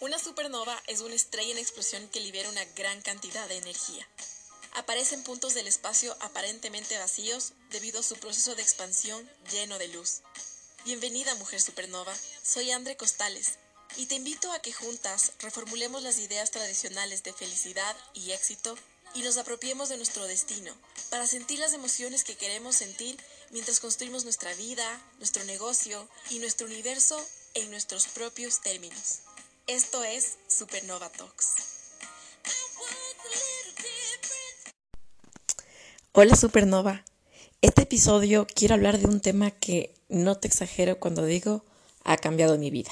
Una supernova es una estrella en explosión que libera una gran cantidad de energía. Aparece en puntos del espacio aparentemente vacíos debido a su proceso de expansión lleno de luz. Bienvenida mujer supernova, soy Andre Costales y te invito a que juntas reformulemos las ideas tradicionales de felicidad y éxito y nos apropiemos de nuestro destino para sentir las emociones que queremos sentir mientras construimos nuestra vida, nuestro negocio y nuestro universo en nuestros propios términos. Esto es Supernova Talks. Hola Supernova. Este episodio quiero hablar de un tema que no te exagero cuando digo ha cambiado mi vida.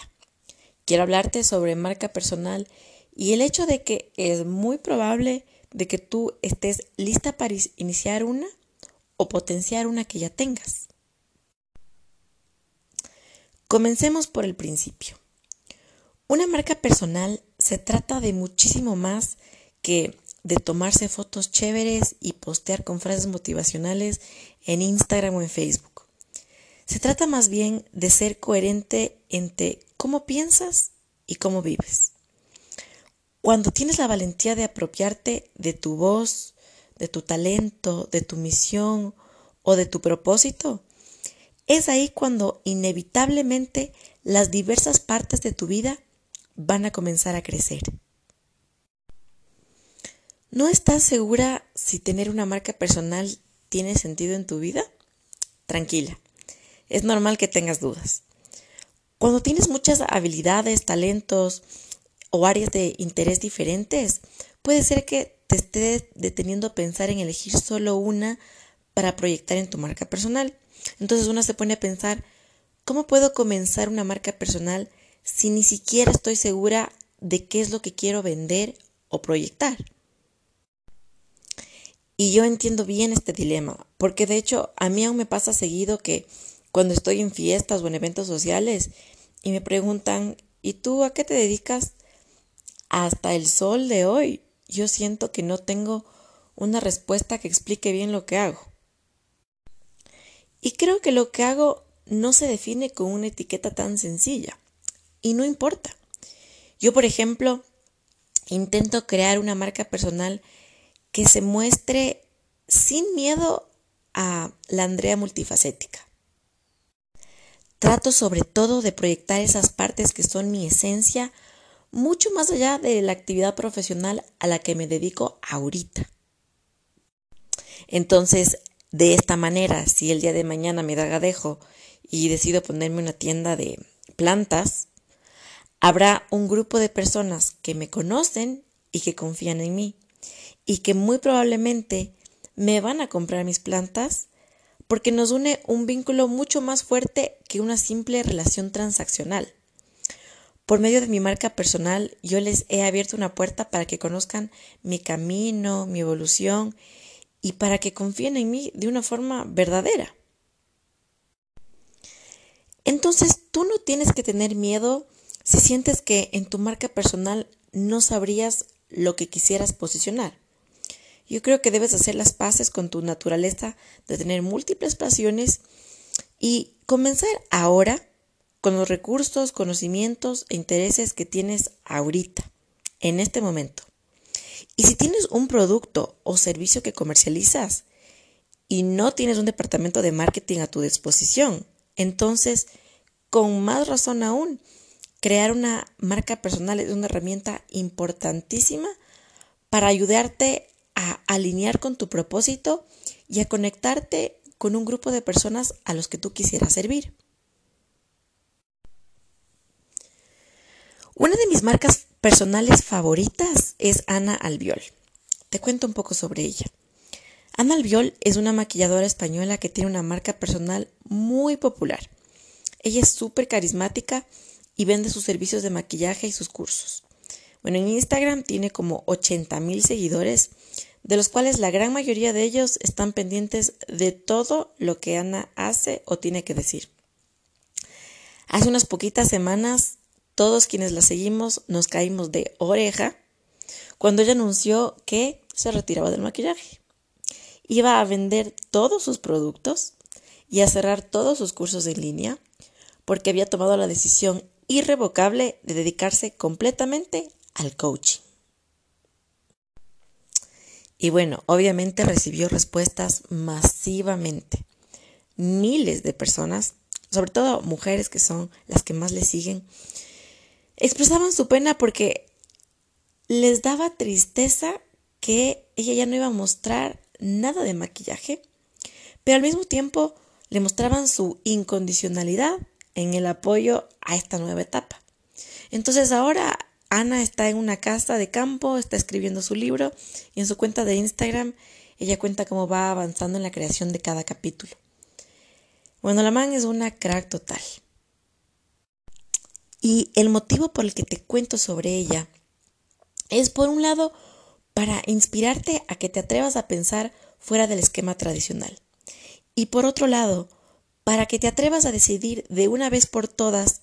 Quiero hablarte sobre marca personal y el hecho de que es muy probable de que tú estés lista para iniciar una o potenciar una que ya tengas. Comencemos por el principio. Una marca personal se trata de muchísimo más que de tomarse fotos chéveres y postear con frases motivacionales en Instagram o en Facebook. Se trata más bien de ser coherente entre cómo piensas y cómo vives. Cuando tienes la valentía de apropiarte de tu voz, de tu talento, de tu misión o de tu propósito, es ahí cuando inevitablemente las diversas partes de tu vida van a comenzar a crecer. ¿No estás segura si tener una marca personal tiene sentido en tu vida? Tranquila, es normal que tengas dudas. Cuando tienes muchas habilidades, talentos o áreas de interés diferentes, puede ser que te esté deteniendo a pensar en elegir solo una para proyectar en tu marca personal. Entonces uno se pone a pensar, ¿cómo puedo comenzar una marca personal si ni siquiera estoy segura de qué es lo que quiero vender o proyectar? Y yo entiendo bien este dilema, porque de hecho a mí aún me pasa seguido que cuando estoy en fiestas o en eventos sociales y me preguntan, ¿y tú a qué te dedicas? Hasta el sol de hoy, yo siento que no tengo una respuesta que explique bien lo que hago. Y creo que lo que hago no se define con una etiqueta tan sencilla. Y no importa. Yo, por ejemplo, intento crear una marca personal que se muestre sin miedo a la Andrea multifacética. Trato sobre todo de proyectar esas partes que son mi esencia mucho más allá de la actividad profesional a la que me dedico ahorita. Entonces, de esta manera, si el día de mañana me da gadejo y decido ponerme una tienda de plantas, habrá un grupo de personas que me conocen y que confían en mí y que muy probablemente me van a comprar mis plantas porque nos une un vínculo mucho más fuerte que una simple relación transaccional. Por medio de mi marca personal, yo les he abierto una puerta para que conozcan mi camino, mi evolución y para que confíen en mí de una forma verdadera. Entonces, tú no tienes que tener miedo si sientes que en tu marca personal no sabrías lo que quisieras posicionar. Yo creo que debes hacer las paces con tu naturaleza de tener múltiples pasiones y comenzar ahora con los recursos, conocimientos e intereses que tienes ahorita, en este momento. Y si tienes un producto o servicio que comercializas y no tienes un departamento de marketing a tu disposición, entonces, con más razón aún, crear una marca personal es una herramienta importantísima para ayudarte a alinear con tu propósito y a conectarte con un grupo de personas a los que tú quisieras servir. Una de mis marcas personales favoritas es Ana Albiol. Te cuento un poco sobre ella. Ana Albiol es una maquilladora española que tiene una marca personal muy popular. Ella es súper carismática y vende sus servicios de maquillaje y sus cursos. Bueno, en Instagram tiene como 80 mil seguidores, de los cuales la gran mayoría de ellos están pendientes de todo lo que Ana hace o tiene que decir. Hace unas poquitas semanas, todos quienes la seguimos nos caímos de oreja cuando ella anunció que se retiraba del maquillaje. Iba a vender todos sus productos y a cerrar todos sus cursos en línea porque había tomado la decisión irrevocable de dedicarse completamente al coaching. Y bueno, obviamente recibió respuestas masivamente. Miles de personas, sobre todo mujeres que son las que más le siguen, expresaban su pena porque les daba tristeza que ella ya no iba a mostrar nada de maquillaje, pero al mismo tiempo le mostraban su incondicionalidad en el apoyo a esta nueva etapa. Entonces ahora Ana está en una casa de campo, está escribiendo su libro y en su cuenta de Instagram ella cuenta cómo va avanzando en la creación de cada capítulo. Bueno, la man es una crack total. Y el motivo por el que te cuento sobre ella es, por un lado, para inspirarte a que te atrevas a pensar fuera del esquema tradicional. Y por otro lado, para que te atrevas a decidir de una vez por todas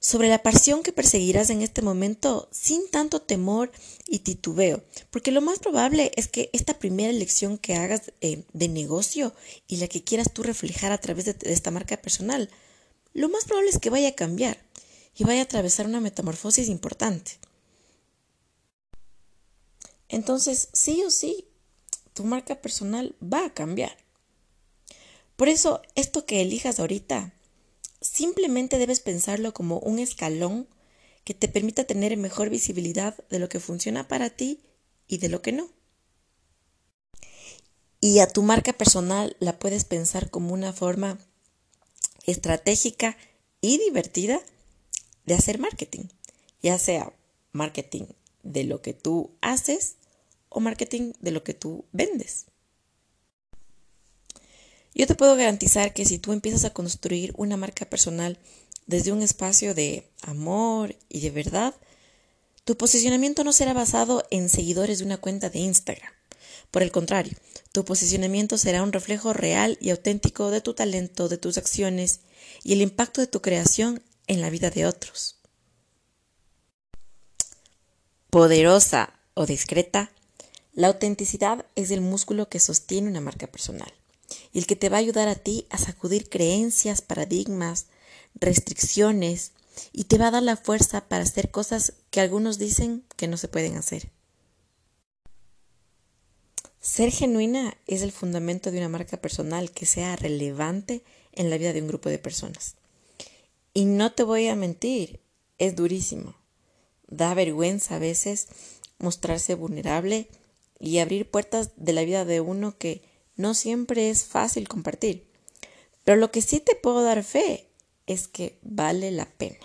sobre la pasión que perseguirás en este momento sin tanto temor y titubeo, porque lo más probable es que esta primera elección que hagas eh, de negocio y la que quieras tú reflejar a través de, de esta marca personal, lo más probable es que vaya a cambiar y vaya a atravesar una metamorfosis importante. Entonces, sí o sí, tu marca personal va a cambiar. Por eso, esto que elijas ahorita, simplemente debes pensarlo como un escalón que te permita tener mejor visibilidad de lo que funciona para ti y de lo que no. Y a tu marca personal la puedes pensar como una forma estratégica y divertida de hacer marketing, ya sea marketing de lo que tú haces o marketing de lo que tú vendes. Yo te puedo garantizar que si tú empiezas a construir una marca personal desde un espacio de amor y de verdad, tu posicionamiento no será basado en seguidores de una cuenta de Instagram. Por el contrario, tu posicionamiento será un reflejo real y auténtico de tu talento, de tus acciones y el impacto de tu creación en la vida de otros. Poderosa o discreta, la autenticidad es el músculo que sostiene una marca personal y el que te va a ayudar a ti a sacudir creencias, paradigmas, restricciones y te va a dar la fuerza para hacer cosas que algunos dicen que no se pueden hacer. Ser genuina es el fundamento de una marca personal que sea relevante en la vida de un grupo de personas. Y no te voy a mentir, es durísimo. Da vergüenza a veces mostrarse vulnerable y abrir puertas de la vida de uno que no siempre es fácil compartir. Pero lo que sí te puedo dar fe es que vale la pena.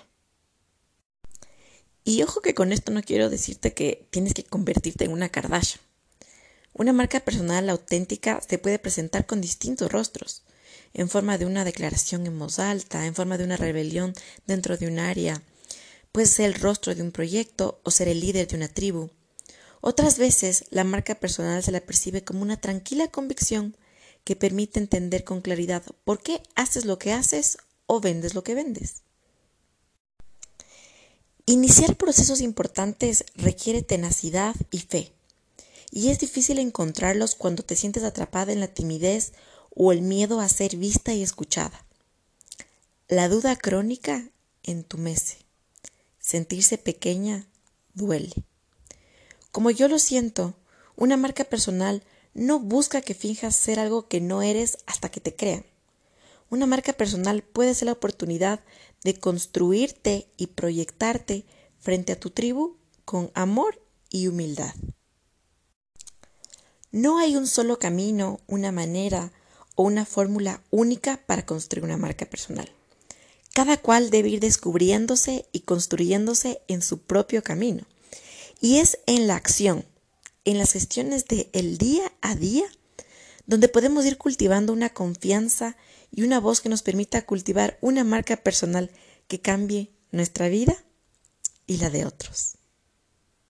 Y ojo que con esto no quiero decirte que tienes que convertirte en una Kardashian. Una marca personal auténtica se puede presentar con distintos rostros, en forma de una declaración en voz alta, en forma de una rebelión dentro de un área. Puede ser el rostro de un proyecto o ser el líder de una tribu. Otras veces la marca personal se la percibe como una tranquila convicción que permite entender con claridad por qué haces lo que haces o vendes lo que vendes. Iniciar procesos importantes requiere tenacidad y fe, y es difícil encontrarlos cuando te sientes atrapada en la timidez o el miedo a ser vista y escuchada. La duda crónica entumece. Sentirse pequeña duele. Como yo lo siento, una marca personal no busca que finjas ser algo que no eres hasta que te crean. Una marca personal puede ser la oportunidad de construirte y proyectarte frente a tu tribu con amor y humildad. No hay un solo camino, una manera o una fórmula única para construir una marca personal. Cada cual debe ir descubriéndose y construyéndose en su propio camino. Y es en la acción, en las gestiones del el día a día, donde podemos ir cultivando una confianza y una voz que nos permita cultivar una marca personal que cambie nuestra vida y la de otros.